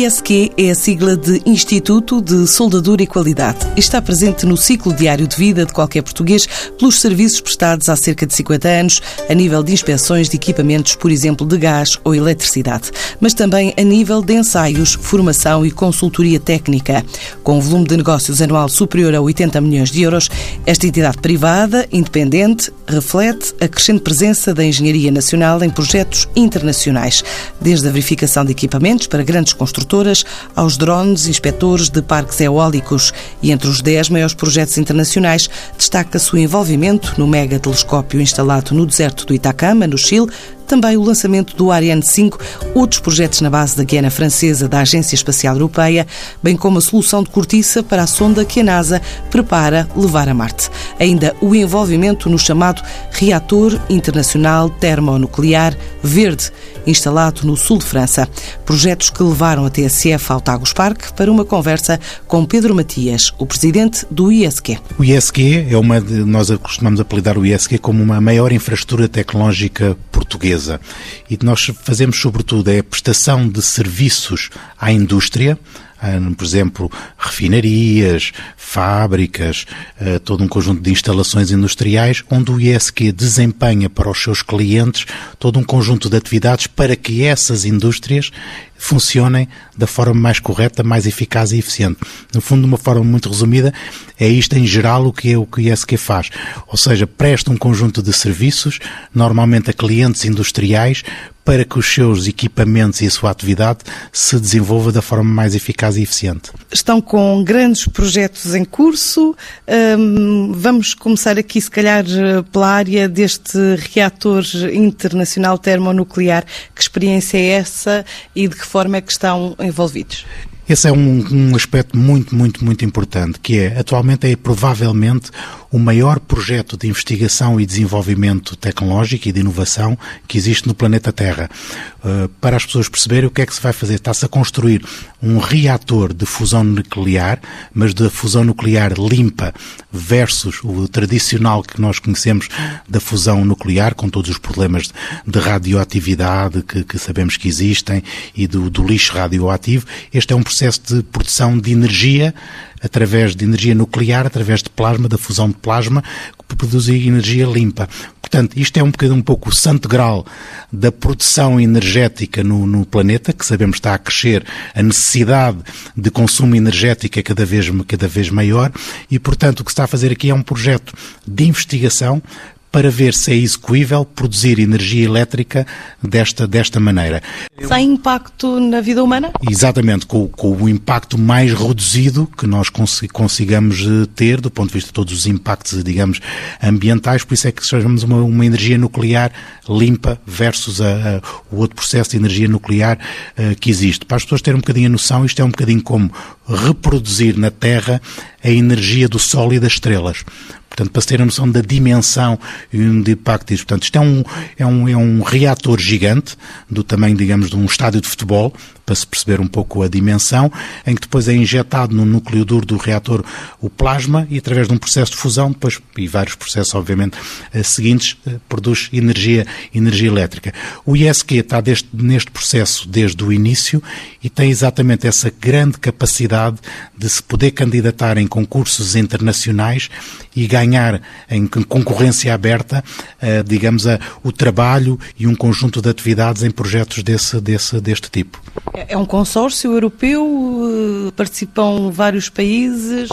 ISQ é a sigla de Instituto de Soldadura e Qualidade está presente no ciclo diário de vida de qualquer português pelos serviços prestados há cerca de 50 anos, a nível de inspeções de equipamentos, por exemplo, de gás ou eletricidade, mas também a nível de ensaios, formação e consultoria técnica. Com um volume de negócios anual superior a 80 milhões de euros, esta entidade privada, independente, reflete a crescente presença da engenharia nacional em projetos internacionais, desde a verificação de equipamentos para grandes construções construtoras aos drones inspectores de parques eólicos. E entre os 10 maiores projetos internacionais destaca-se o envolvimento no mega telescópio instalado no deserto do Itacama, no Chile, também o lançamento do Ariane 5, outros projetos na base da Guiana Francesa da Agência Espacial Europeia, bem como a solução de cortiça para a sonda que a NASA prepara levar a Marte. Ainda o envolvimento no chamado Reator Internacional Termonuclear Verde, instalado no sul de França. Projetos que levaram a TSF ao Tagus Park para uma conversa com Pedro Matias, o presidente do ISQ. O ISQ é uma de, nós costumamos apelidar o ISQ como uma maior infraestrutura tecnológica portuguesa empresa. E nós fazemos, sobretudo, é a prestação de serviços à indústria, por exemplo, refinarias, fábricas, eh, todo um conjunto de instalações industriais, onde o ISQ desempenha para os seus clientes todo um conjunto de atividades para que essas indústrias funcionem da forma mais correta, mais eficaz e eficiente. No fundo, de uma forma muito resumida, é isto em geral o que, é, o, que o ISQ faz. Ou seja, presta um conjunto de serviços, normalmente a clientes industriais, para que os seus equipamentos e a sua atividade se desenvolva da forma mais eficaz e eficiente. Estão com grandes projetos em curso. Um, vamos começar aqui, se calhar, pela área deste reator internacional termonuclear. Que experiência é essa e de que forma é que estão envolvidos? Esse é um, um aspecto muito, muito, muito importante, que é, atualmente é provavelmente o maior projeto de investigação e desenvolvimento tecnológico e de inovação que existe no planeta Terra. Uh, para as pessoas perceberem o que é que se vai fazer, está-se a construir um reator de fusão nuclear, mas de fusão nuclear limpa versus o tradicional que nós conhecemos da fusão nuclear, com todos os problemas de radioatividade que, que, sabemos que existem e do, do lixo radioativo. Este é um processo de produção de energia através de energia nuclear, através de plasma, da fusão de plasma, que produzir energia limpa. Portanto, isto é um bocadinho um pouco o santo grau da produção energética no, no, planeta, que sabemos está a crescer, a necessidade de consumo energético é cada vez, cada vez maior, e portanto o que se está a fazer aqui é um projeto de investigação para ver se é execuível produzir energia elétrica desta, desta maneira. Sem impacto na vida humana? Exatamente, com, com o impacto mais reduzido que nós consigamos eh, ter do ponto de vista de todos os impactos, digamos, ambientais, por isso é que chamamos uma, uma energia nuclear limpa versus a, a, o outro processo de energia nuclear uh, que existe. Para as pessoas terem um bocadinho a noção, isto é um bocadinho como reproduzir na Terra a energia do Sol e das estrelas. Portanto, para se ter a noção da dimensão e do impacto. Portanto, isto é um, é um, é um reator gigante, do tamanho, digamos, de um estádio de futebol, para se perceber um pouco a dimensão, em que depois é injetado no núcleo duro do reator o plasma e através de um processo de fusão, depois, e vários processos, obviamente, eh, seguintes, eh, produz energia, energia elétrica. O ISQ está deste, neste processo desde o início e tem exatamente essa grande capacidade de se poder candidatar em concursos internacionais e ganhar em concorrência aberta, eh, digamos, o trabalho e um conjunto de atividades em projetos desse, desse, deste tipo. É um consórcio europeu? Eh, participam vários países?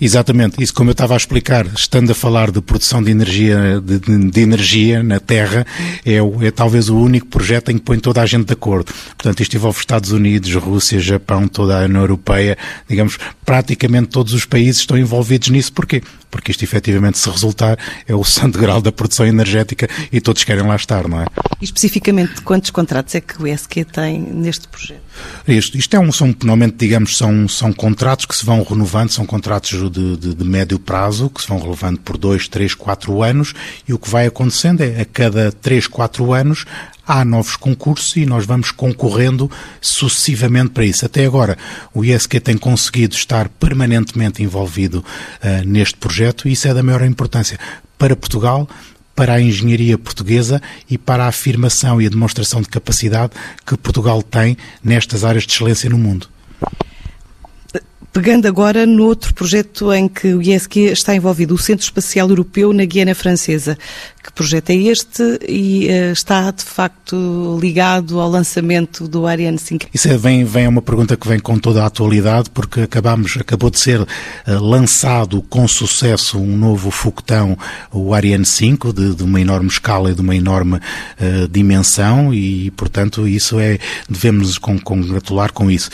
Exatamente, isso como eu estava a explicar, estando a falar de produção de energia, de, de energia na Terra, é, é, talvez o único projeto em que põe toda a gente de acordo. Portanto, isto envolve Estados Unidos, Rússia, Japão, toda a União Europeia, digamos, praticamente todos os países estão envolvidos nisso. Porquê? Porque isto efetivamente, se resultar, é o santo grau da produção energética e todos querem lá estar, não é? E especificamente, quantos contratos é que o ESQ tem neste projeto? Isto, isto é um, são, normalmente, digamos, são, são contratos que se vão renovando, são contratos de, de, de médio prazo, que se vão renovando por dois, três, quatro anos, e o que vai acontecendo é, a cada três, quatro anos, há novos concursos e nós vamos concorrendo sucessivamente para isso. Até agora, o ISQ tem conseguido estar permanentemente envolvido uh, neste projeto e isso é da maior importância para Portugal, para a engenharia portuguesa e para a afirmação e a demonstração de capacidade que Portugal tem nestas áreas de excelência no mundo. Pegando agora no outro projeto em que o ISQ está envolvido, o Centro Espacial Europeu na Guiana Francesa. Que projeto é este e uh, está de facto ligado ao lançamento do Ariane 5? Isso é, vem, vem uma pergunta que vem com toda a atualidade, porque acabamos, acabou de ser uh, lançado com sucesso um novo foguetão, o Ariane 5, de, de uma enorme escala e de uma enorme uh, dimensão, e portanto isso é, devemos nos congratular com isso.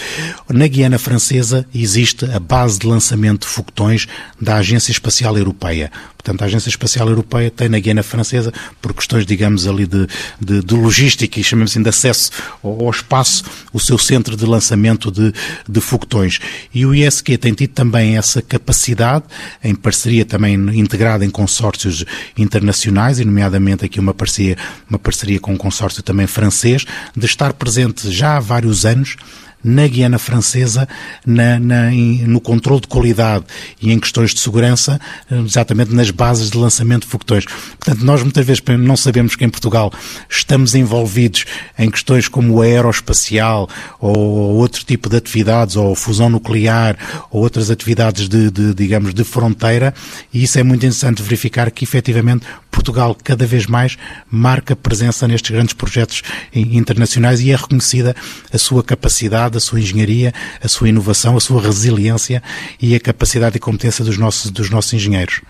Na Guiana Francesa existe a base de lançamento de foguetões da Agência Espacial Europeia. Portanto, a Agência Espacial Europeia tem na Guiana Francesa, por questões, digamos, ali de, de, de logística e chamamos assim de acesso ao, ao, espaço, o seu centro de lançamento de, de foguetões. E o ISQ tem tido também essa capacidade, em parceria também integrada em consórcios internacionais, e nomeadamente aqui uma parceria, uma parceria com um consórcio também francês, de estar presente já há vários anos na Guiana Francesa na, na, no controle de qualidade e em questões de segurança, exatamente nas bases de lançamento de foguetões. Portanto, nós muitas vezes não sabemos que em Portugal estamos envolvidos em questões como o aeroespacial ou outro tipo de atividades, ou fusão nuclear, ou outras atividades de, de digamos, de fronteira, e isso é muito interessante verificar que efetivamente Portugal cada vez mais marca presença nestes grandes projetos internacionais e é reconhecida a sua capacidade, a sua engenharia, a sua inovação, a sua resiliência e a capacidade e competência dos nossos, dos nossos engenheiros.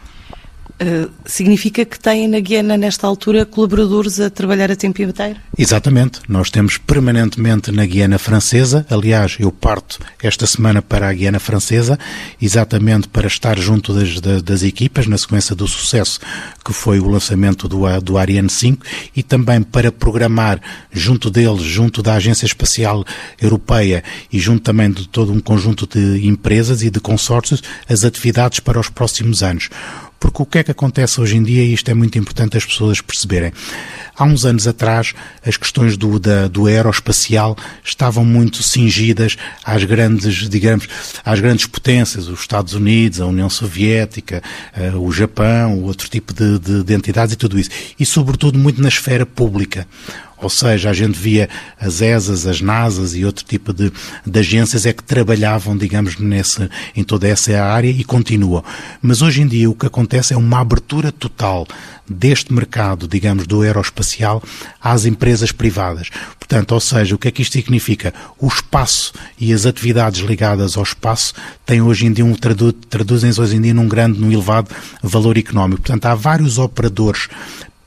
Uh, significa que têm na Guiana, nesta altura, colaboradores a trabalhar a tempo inteiro? Exatamente. Nós temos permanentemente na Guiana Francesa. Aliás, eu parto esta semana para a Guiana Francesa, exatamente para estar junto das, das, das equipas, na sequência do sucesso que foi o lançamento do, do Ariane 5, e também para programar junto deles, junto da Agência Espacial Europeia e junto também de todo um conjunto de empresas e de consórcios, as atividades para os próximos anos. Porque o que é que acontece hoje em dia, e isto é muito importante as pessoas perceberem. Há uns anos atrás, as questões do, da, do aeroespacial estavam muito cingidas às grandes, digamos, às grandes potências, os Estados Unidos, a União Soviética, uh, o Japão, outro tipo de, de, de entidades e tudo isso. E, sobretudo, muito na esfera pública. Ou seja, a gente via as ESAs, as NASAs e outro tipo de, de agências é que trabalhavam, digamos, nesse, em toda essa área e continuam. Mas hoje em dia o que acontece é uma abertura total deste mercado, digamos, do aeroespacial às empresas privadas. Portanto, ou seja, o que é que isto significa? O espaço e as atividades ligadas ao espaço têm hoje em dia um traduzem-se hoje em dia num grande, num elevado valor económico. Portanto, há vários operadores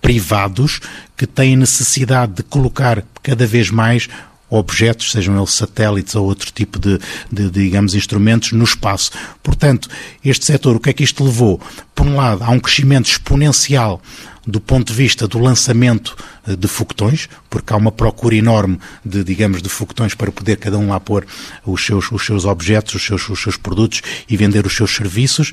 privados que têm necessidade de colocar cada vez mais objetos, sejam eles satélites ou outro tipo de, de, digamos, instrumentos no espaço. Portanto, este setor, o que é que isto levou? Por um lado, há um crescimento exponencial do ponto de vista do lançamento eh, de foguetões, porque há uma procura enorme de, digamos, de foguetões para poder cada um lá pôr os seus, os seus objetos, os seus, os seus produtos e vender os seus serviços.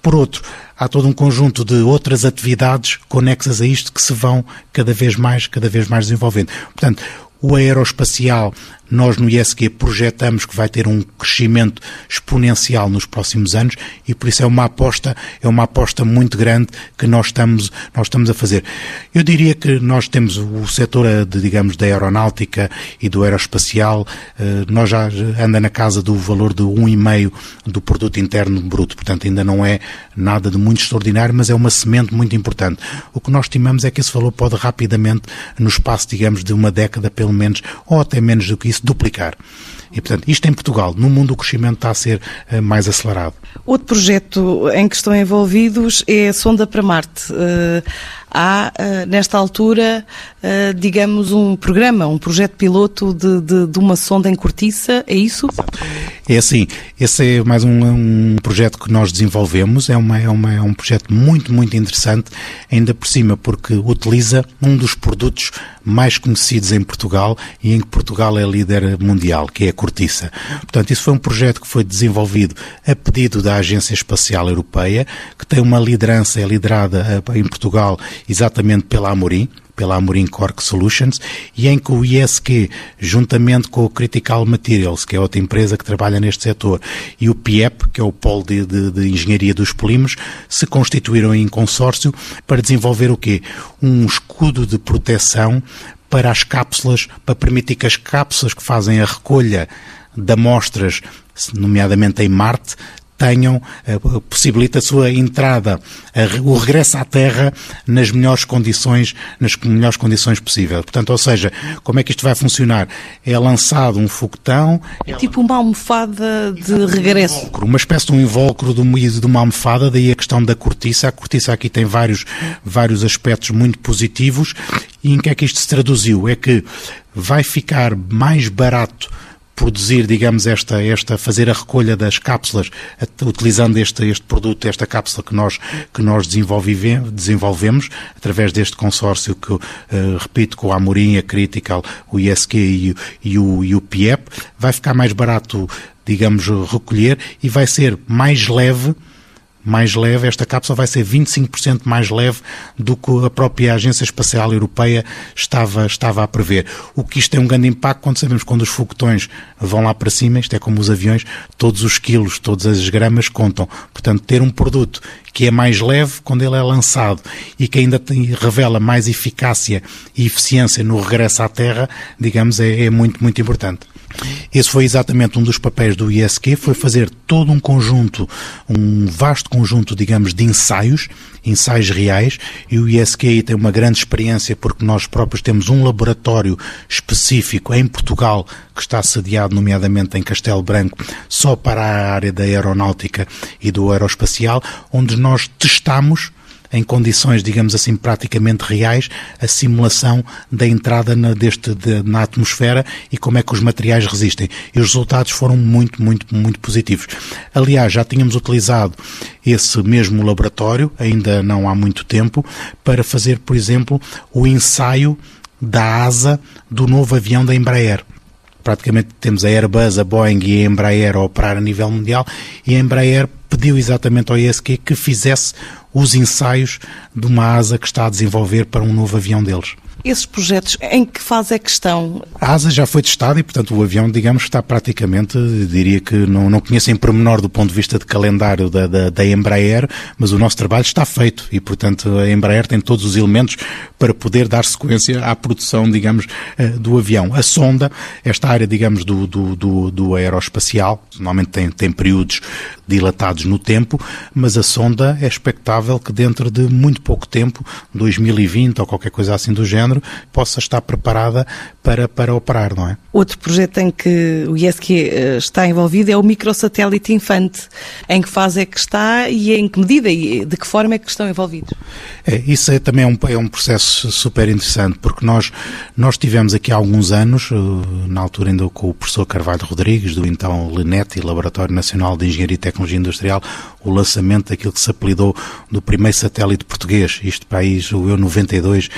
Por outro, há todo um conjunto de outras atividades conexas a isto que se vão cada vez mais, cada vez mais desenvolvendo. Portanto, o aeroespacial nós no ISQ projetamos que vai ter um crescimento exponencial nos próximos anos e por isso é uma aposta, é uma aposta muito grande que nós estamos, nós estamos a fazer. Eu diria que nós temos o setor eh, de, digamos, da aeronáutica e do aeroespacial, eh, nós já anda na casa do valor de 1,5 do produto interno bruto, portanto ainda não é nada de muito extraordinário, mas é uma semente muito importante. O que nós estimamos é que esse valor pode rapidamente, no espaço, digamos, de uma década pelo menos, ou até menos do que isso, duplicar. E, portanto, isto em Portugal. No mundo o crescimento está a ser uh, mais acelerado. Outro projeto em que estão envolvidos é a Sonda para Marte. Uh, há, uh, nesta altura, digamos, um programa, um projeto piloto de, de, de, uma sonda em cortiça, é isso? É assim, esse é mais um, um projeto que nós desenvolvemos, é, uma, é, uma, é um projeto muito, muito interessante, ainda por cima, porque utiliza um dos produtos mais conhecidos em Portugal e em que Portugal é líder mundial, que é a cortiça. Portanto, isso foi um projeto que foi desenvolvido a pedido da Agência Espacial Europeia, que tem uma liderança, é liderada eh, em Portugal exatamente pela Amorim, pela Amorim Cork Solutions e em que o ISQ, juntamente com o Critical Materials, que é outra empresa que trabalha neste setor, e o PIEP, que é o Polo de, de, de Engenharia dos Polímeros, se constituíram em consórcio para desenvolver o quê? Um escudo de proteção para as cápsulas, para permitir que as cápsulas que fazem a recolha de amostras, nomeadamente em Marte, tenham, eh, possibilita a sua entrada, o regresso à Terra nas melhores condições, nas melhores condições possíveis. Portanto, ou seja, como é que isto vai funcionar? É lançado um foguetão... É tipo uma almofada de regresso. Uma espécie de um invólucro de, de uma almofada, daí a questão da cortiça. A cortiça aqui tem vários, vários aspectos muito positivos. E em que é que isto se traduziu? É que vai ficar mais barato produzir, digamos, esta, esta, fazer a recolha das cápsulas, utilizando este, este produto, esta cápsula que nós, que nós desenvolvemos, através deste consórcio que, uh, repito, com a Amorim, a Critical, o ISQ e, e, o, e o PIEP, vai ficar mais barato, digamos, recolher e vai ser mais leve, mais leve, esta cápsula vai ser 25% mais leve do que a própria Agência Espacial Europeia estava, estava a prever. O que isto tem um grande impacto quando sabemos quando os foguetões vão lá para cima, isto é como os aviões, todos os quilos, todas as gramas contam. Portanto, ter um produto que é mais leve quando ele é lançado e que ainda tem, revela mais eficácia e eficiência no regresso à Terra, digamos, é, é muito, muito importante. Esse foi exatamente um dos papéis do ISQ, foi fazer todo um conjunto, um vasto conjunto, digamos, de ensaios, ensaios reais, e o ISQ tem uma grande experiência porque nós próprios temos um laboratório específico em Portugal que está sediado nomeadamente em Castelo Branco só para a área da aeronáutica e do aeroespacial, onde nós testamos em condições, digamos assim, praticamente reais, a simulação da entrada na, deste, de, na atmosfera e como é que os materiais resistem. E os resultados foram muito, muito, muito positivos. Aliás, já tínhamos utilizado esse mesmo laboratório, ainda não há muito tempo, para fazer, por exemplo, o ensaio da asa do novo avião da Embraer praticamente temos a Airbus, a Boeing e a Embraer a operar a nível mundial e a Embraer pediu exatamente ao ISQ que fizesse os ensaios de uma asa que está a desenvolver para um novo avião deles. Esses projetos, em que fase é que estão? A asa já foi testada e, portanto, o avião, digamos, está praticamente, diria que não, não conheço em pormenor do ponto de vista de calendário da, da, da Embraer, mas o nosso trabalho está feito e, portanto, a Embraer tem todos os elementos para poder dar sequência à produção, digamos, eh, do avião. A sonda, esta área, digamos, do, do, do, do aeroespacial, normalmente tem, tem períodos dilatados no tempo, mas a sonda é expectável que dentro de muito pouco tempo, 2020 ou qualquer coisa assim do género, possa estar preparada para, para operar, não é? Outro projeto em que o ISQ eh, está envolvido é o microsatélite Infante. Em que fase é que está e em que medida e de que forma é que estão envolvidos? É, isso é também um, é um processo super interessante, porque nós, nós tivemos aqui há alguns anos, eh, na altura ainda com o professor Carvalho Rodrigues, do então LENET, Laboratório Nacional de Engenharia e Tecnologia Industrial, o lançamento daquilo que se apelidou do primeiro satélite português, isto país, o EU 92,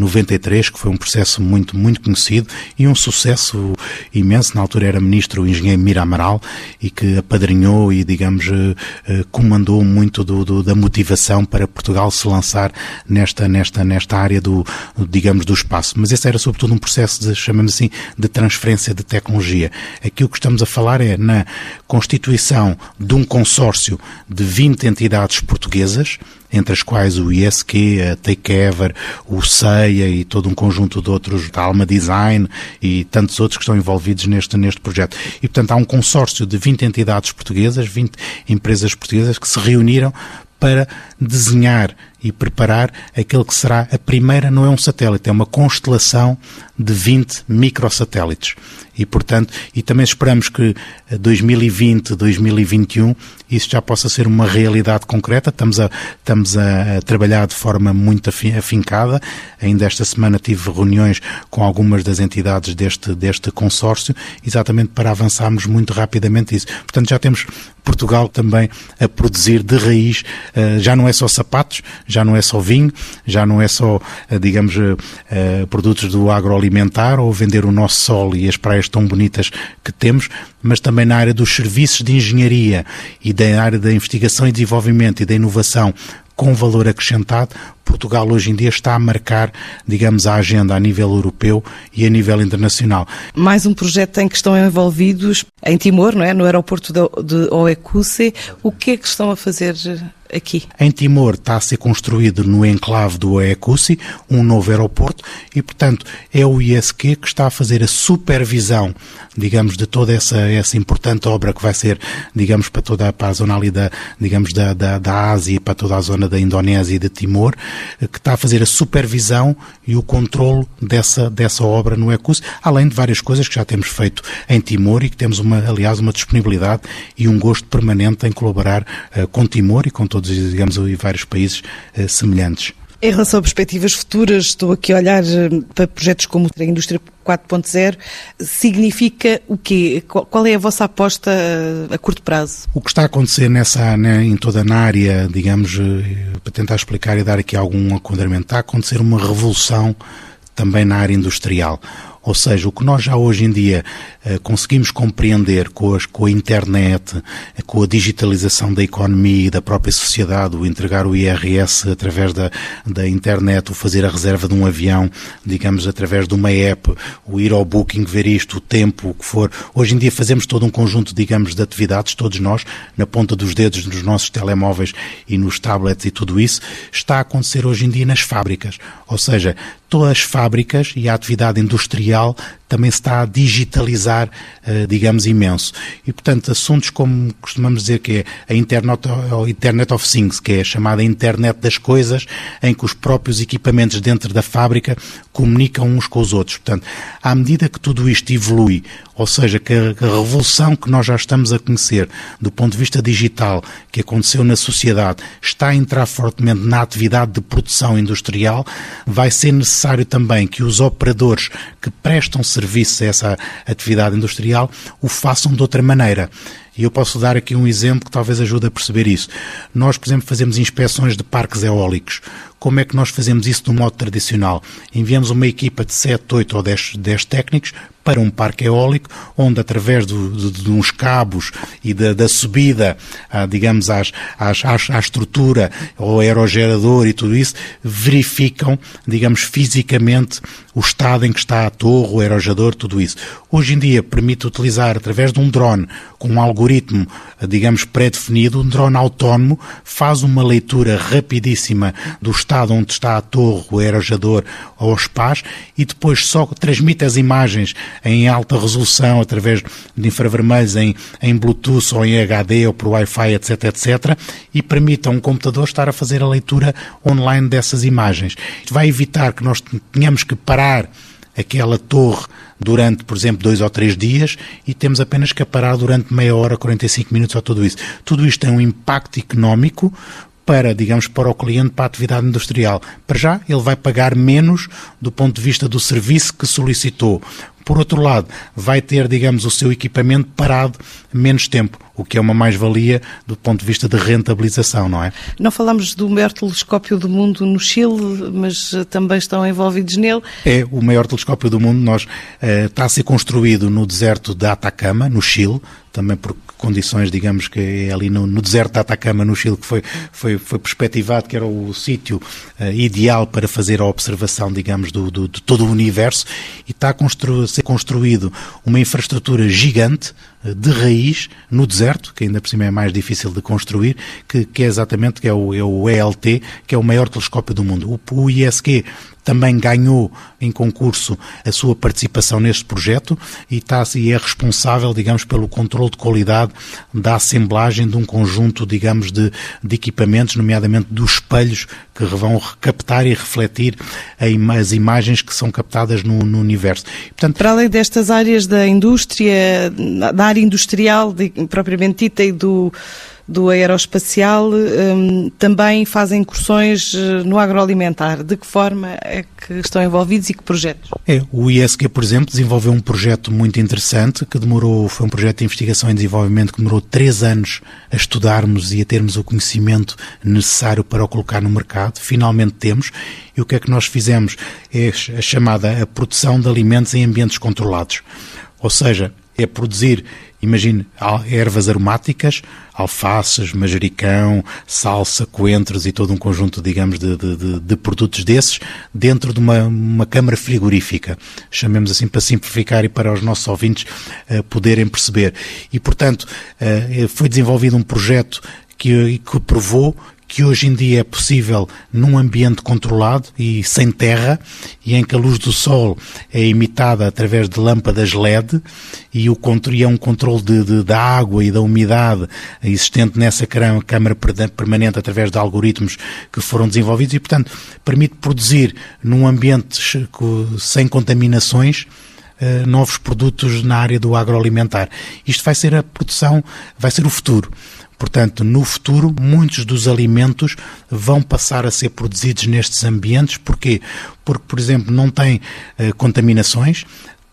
93, que foi um processo muito, muito conhecido e um sucesso imenso. Na altura era ministro o engenheiro Mira Amaral e que apadrinhou e, digamos, eh, eh, comandou muito do, do, da motivação para Portugal se lançar nesta, nesta, nesta área do, digamos, do espaço. Mas esse era sobretudo um processo de, chamamos assim, de transferência de tecnologia. Aqui o que estamos a falar é na constituição de um consórcio de 20 entidades portuguesas, entre as quais o ISQ, a Takeover, o CEIA e todo um conjunto de outros, da Alma Design e tantos outros que estão envolvidos neste, neste projeto. E, portanto, há um consórcio de 20 entidades portuguesas, 20 empresas portuguesas que se reuniram para desenhar e preparar aquele que será a primeira, não é um satélite, é uma constelação de 20 microsatélites. E, portanto, e também esperamos que 2020, 2021, isso já possa ser uma realidade concreta. Estamos a, estamos a, trabalhar de forma muito afincada. Ainda esta semana tive reuniões com algumas das entidades deste, deste consórcio, exatamente para avançarmos muito rapidamente isso. Portanto, já temos Portugal também a produzir de raiz, eh, já não é só sapatos, já não é só vinho, já não é só, eh, digamos, eh, produtos do agroalimentar ou vender o nosso sol e as praias tão bonitas que temos, mas também na área dos serviços de engenharia e da área da investigação e desenvolvimento e da inovação com valor acrescentado, Portugal hoje em dia está a marcar, digamos, a agenda a nível europeu e a nível internacional. Mais um projeto em que estão envolvidos em Timor, não é? No aeroporto de Oecuse. O que é que estão a fazer aqui? Em Timor está a ser construído no enclave do Oecuse um novo aeroporto e, portanto, é o ISQ que está a fazer a supervisão, digamos, de toda essa, essa importante obra que vai ser, digamos, para toda para a zona ali da, digamos, da, da, da Ásia, para toda a zona da Indonésia e de Timor, que está a fazer a supervisão e o controle dessa, dessa obra no Oecuse, além de várias coisas que já temos feito em Timor e que temos, uma, aliás, uma disponibilidade e um gosto permanente em colaborar uh, com Timor e com todos, digamos, vários países uh, semelhantes. Em relação a perspectivas futuras, estou aqui a olhar eh, para projetos como a Indústria 4.0. Significa o quê? Qual é a vossa aposta a curto prazo? O que está a acontecer nessa, né, em toda a área, digamos, para tentar explicar e dar aqui algum enquadramento, está a acontecer uma revolução também na área industrial ou seja, o que nós já hoje em dia uh, conseguimos compreender com, as, com a internet, com a digitalização da economia e da própria sociedade, o entregar o IRS através da, da internet, o fazer a reserva de um avião, digamos, através de uma app, o ir ao booking, ver isto, o tempo, o que for. Hoje em dia fazemos todo um conjunto, digamos, de atividades, todos nós, na ponta dos dedos dos nossos telemóveis e nos tablets e tudo isso, está a acontecer hoje em dia nas fábricas. Ou seja, as fábricas e a atividade industrial também se está a digitalizar, eh, digamos, imenso. E, portanto, assuntos como costumamos dizer que é a Internet, Internet of Things, que é a chamada Internet das Coisas, em que os próprios equipamentos dentro da fábrica comunicam uns com os outros. Portanto, à medida que tudo isto evolui, ou seja, que a revolução que nós já estamos a conhecer do ponto de vista digital que aconteceu na sociedade está a entrar fortemente na atividade de produção industrial, vai ser necessário também que os operadores que prestam serviço a essa atividade industrial o façam de outra maneira. E eu posso dar aqui um exemplo que talvez ajude a perceber isso. Nós, por exemplo, fazemos inspeções de parques eólicos. Como é que nós fazemos isso do modo tradicional? Enviamos uma equipa de 7, 8 ou 10, 10 técnicos para um parque eólico, onde através do, de, de, uns cabos e da, da subida, ah, digamos, às, às, à estrutura, ao aerogerador e tudo isso, verificam, digamos, fisicamente o estado em que está a torre, o aerogerador, tudo isso. Hoje em dia permite utilizar, através de um drone, com um algoritmo, digamos, pré-definido, um drone autónomo, faz uma leitura rapidíssima do estado onde está a torre, o aerogerador ou os pás e depois só transmite as imagens em alta resolução, através de infravermelhos, em, em Bluetooth ou em HD ou por Wi-Fi, etc, etc, e permite a um computador estar a fazer a leitura online dessas imagens. Isto vai evitar que nós tenhamos que parar aquela torre durante, por exemplo, dois ou três dias e temos apenas que parar durante meia hora, 45 minutos ou tudo isso. Tudo isto tem um impacto económico para, digamos, para o cliente, para a atividade industrial. Para já, ele vai pagar menos do ponto de vista do serviço que solicitou. Por outro lado, vai ter, digamos, o seu equipamento parado menos tempo, o que é uma mais-valia do ponto de vista de rentabilização, não é? Não falamos do maior telescópio do mundo no Chile, mas eh, também estão envolvidos nele. É o maior telescópio do mundo. Nós, uh, está a ser construído no deserto de Atacama, no Chile, também por condições, digamos que é ali no, no, deserto de Atacama, no Chile, que foi, foi, foi perspectivado que era o sítio uh, ideal para fazer a observação, digamos, do, do, de todo o universo. E está a, constru a ser construído uma infraestrutura gigante de raiz no deserto, que ainda por cima é mais difícil de construir, que, que é exatamente que é o, é o ELT, que é o maior telescópio do mundo. O, o ISQ também ganhou em concurso a sua participação neste projeto e, está, e é responsável, digamos, pelo controle de qualidade da assemblagem de um conjunto, digamos, de, de equipamentos, nomeadamente dos espelhos que vão captar e refletir as imagens que são captadas no, no universo. Portanto, para além destas áreas da indústria, da área industrial de, propriamente dita e do do aeroespacial um, também fazem incursões eh, no agroalimentar. De que forma é que estão envolvidos e que projetos? É, o ISQ, por exemplo, desenvolveu um projeto muito interessante que demorou, foi um projeto de investigação e desenvolvimento que demorou três anos a estudarmos e a termos o conhecimento necessário para o colocar no mercado. Finalmente temos. E o que é que nós fizemos? É a chamada a produção de alimentos em ambientes controlados. Ou seja, é produzir Imagine ervas aromáticas, alfaces, manjericão, salsa, coentros e todo um conjunto, digamos, de, de, de produtos desses dentro de uma, uma câmara frigorífica. Chamemos assim para simplificar e para os nossos ouvintes uh, poderem perceber. E, portanto, uh, foi desenvolvido um projeto que, que provou que hoje em dia é possível num ambiente controlado e sem terra, e em que a luz do sol é imitada através de lâmpadas LED, e, o, e é um controle de, de, da água e da umidade existente nessa câmara permanente através de algoritmos que foram desenvolvidos, e, portanto, permite produzir num ambiente sem contaminações, Uh, novos produtos na área do agroalimentar. Isto vai ser a produção, vai ser o futuro. Portanto, no futuro, muitos dos alimentos vão passar a ser produzidos nestes ambientes. Porquê? Porque, por exemplo, não tem uh, contaminações,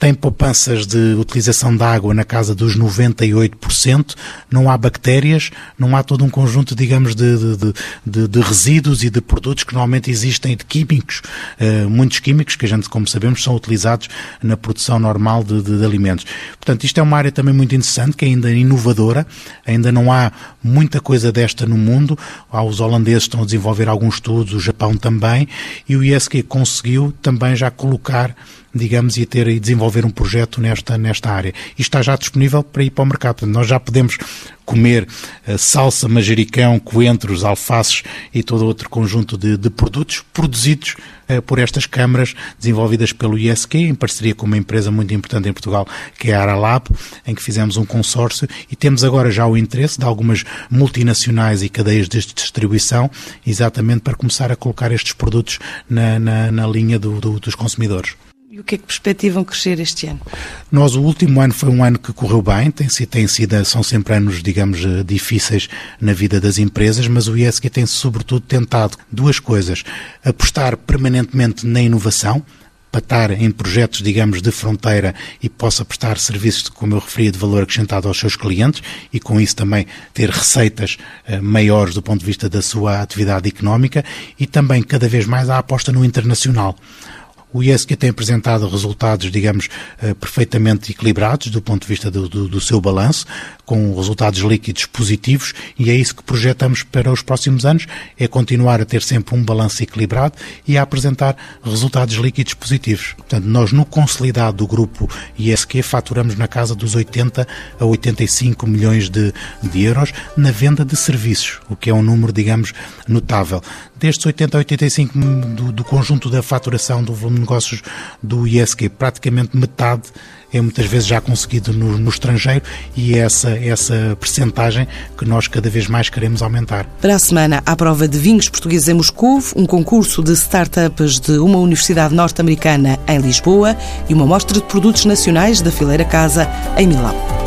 tem poupanças de utilização de água na casa dos 98%, não há bactérias, não há todo um conjunto, digamos, de, de, de, de resíduos e de produtos que normalmente existem de químicos, uh, muitos químicos que a gente, como sabemos, são utilizados na produção normal de, de, alimentos. Portanto, isto é uma área também muito interessante, que é ainda inovadora, ainda não há muita coisa desta no mundo, os holandeses estão a desenvolver alguns estudos, o Japão também, e o ISQ conseguiu também já colocar digamos, e ter e desenvolver um projeto nesta, nesta área. E está já disponível para ir para o mercado. Portanto, nós já podemos comer uh, salsa, manjericão, coentros, alfaces e todo outro conjunto de, de produtos produzidos uh, por estas câmaras desenvolvidas pelo ISQ, em parceria com uma empresa muito importante em Portugal, que é a Aralab, em que fizemos um consórcio e temos agora já o interesse de algumas multinacionais e cadeias de distribuição, exatamente para começar a colocar estes produtos na, na, na linha do, do, dos consumidores. E o que é que perspectivam crescer este ano? Nós, o último ano foi um ano que correu bem, tem, tem sido, são sempre anos, digamos, eh, difíceis na vida das empresas, mas o ISQ tem sobretudo tentado duas coisas. Apostar permanentemente na inovação, para estar em projetos, digamos, de fronteira e possa prestar serviços, como eu referi, de valor acrescentado aos seus clientes e com isso também ter receitas uh, maiores do ponto de vista da sua atividade económica e também cada vez mais a aposta no internacional. O IESC tem apresentado resultados, digamos, eh, perfeitamente equilibrados do ponto de vista do, do, do, seu balanço, com resultados líquidos positivos, e é isso que projetamos para os próximos anos, é continuar a ter sempre um balanço equilibrado e a apresentar resultados líquidos positivos. Portanto, nós no consolidado do grupo ISQ faturamos na casa dos 80 a 85 milhões de, de euros na venda de serviços, o que é um número, digamos, notável. Destes 80 a 85 do, do conjunto da faturação do volume negócios do ISQ, praticamente metade é muitas vezes já conseguido no, no, estrangeiro e é essa, essa percentagem que nós cada vez mais queremos aumentar. Para a semana, à prova de vinhos portugueses em Moscou, um concurso de startups de uma universidade norte-americana em Lisboa e uma mostra de produtos nacionais da Fileira Casa em Milão.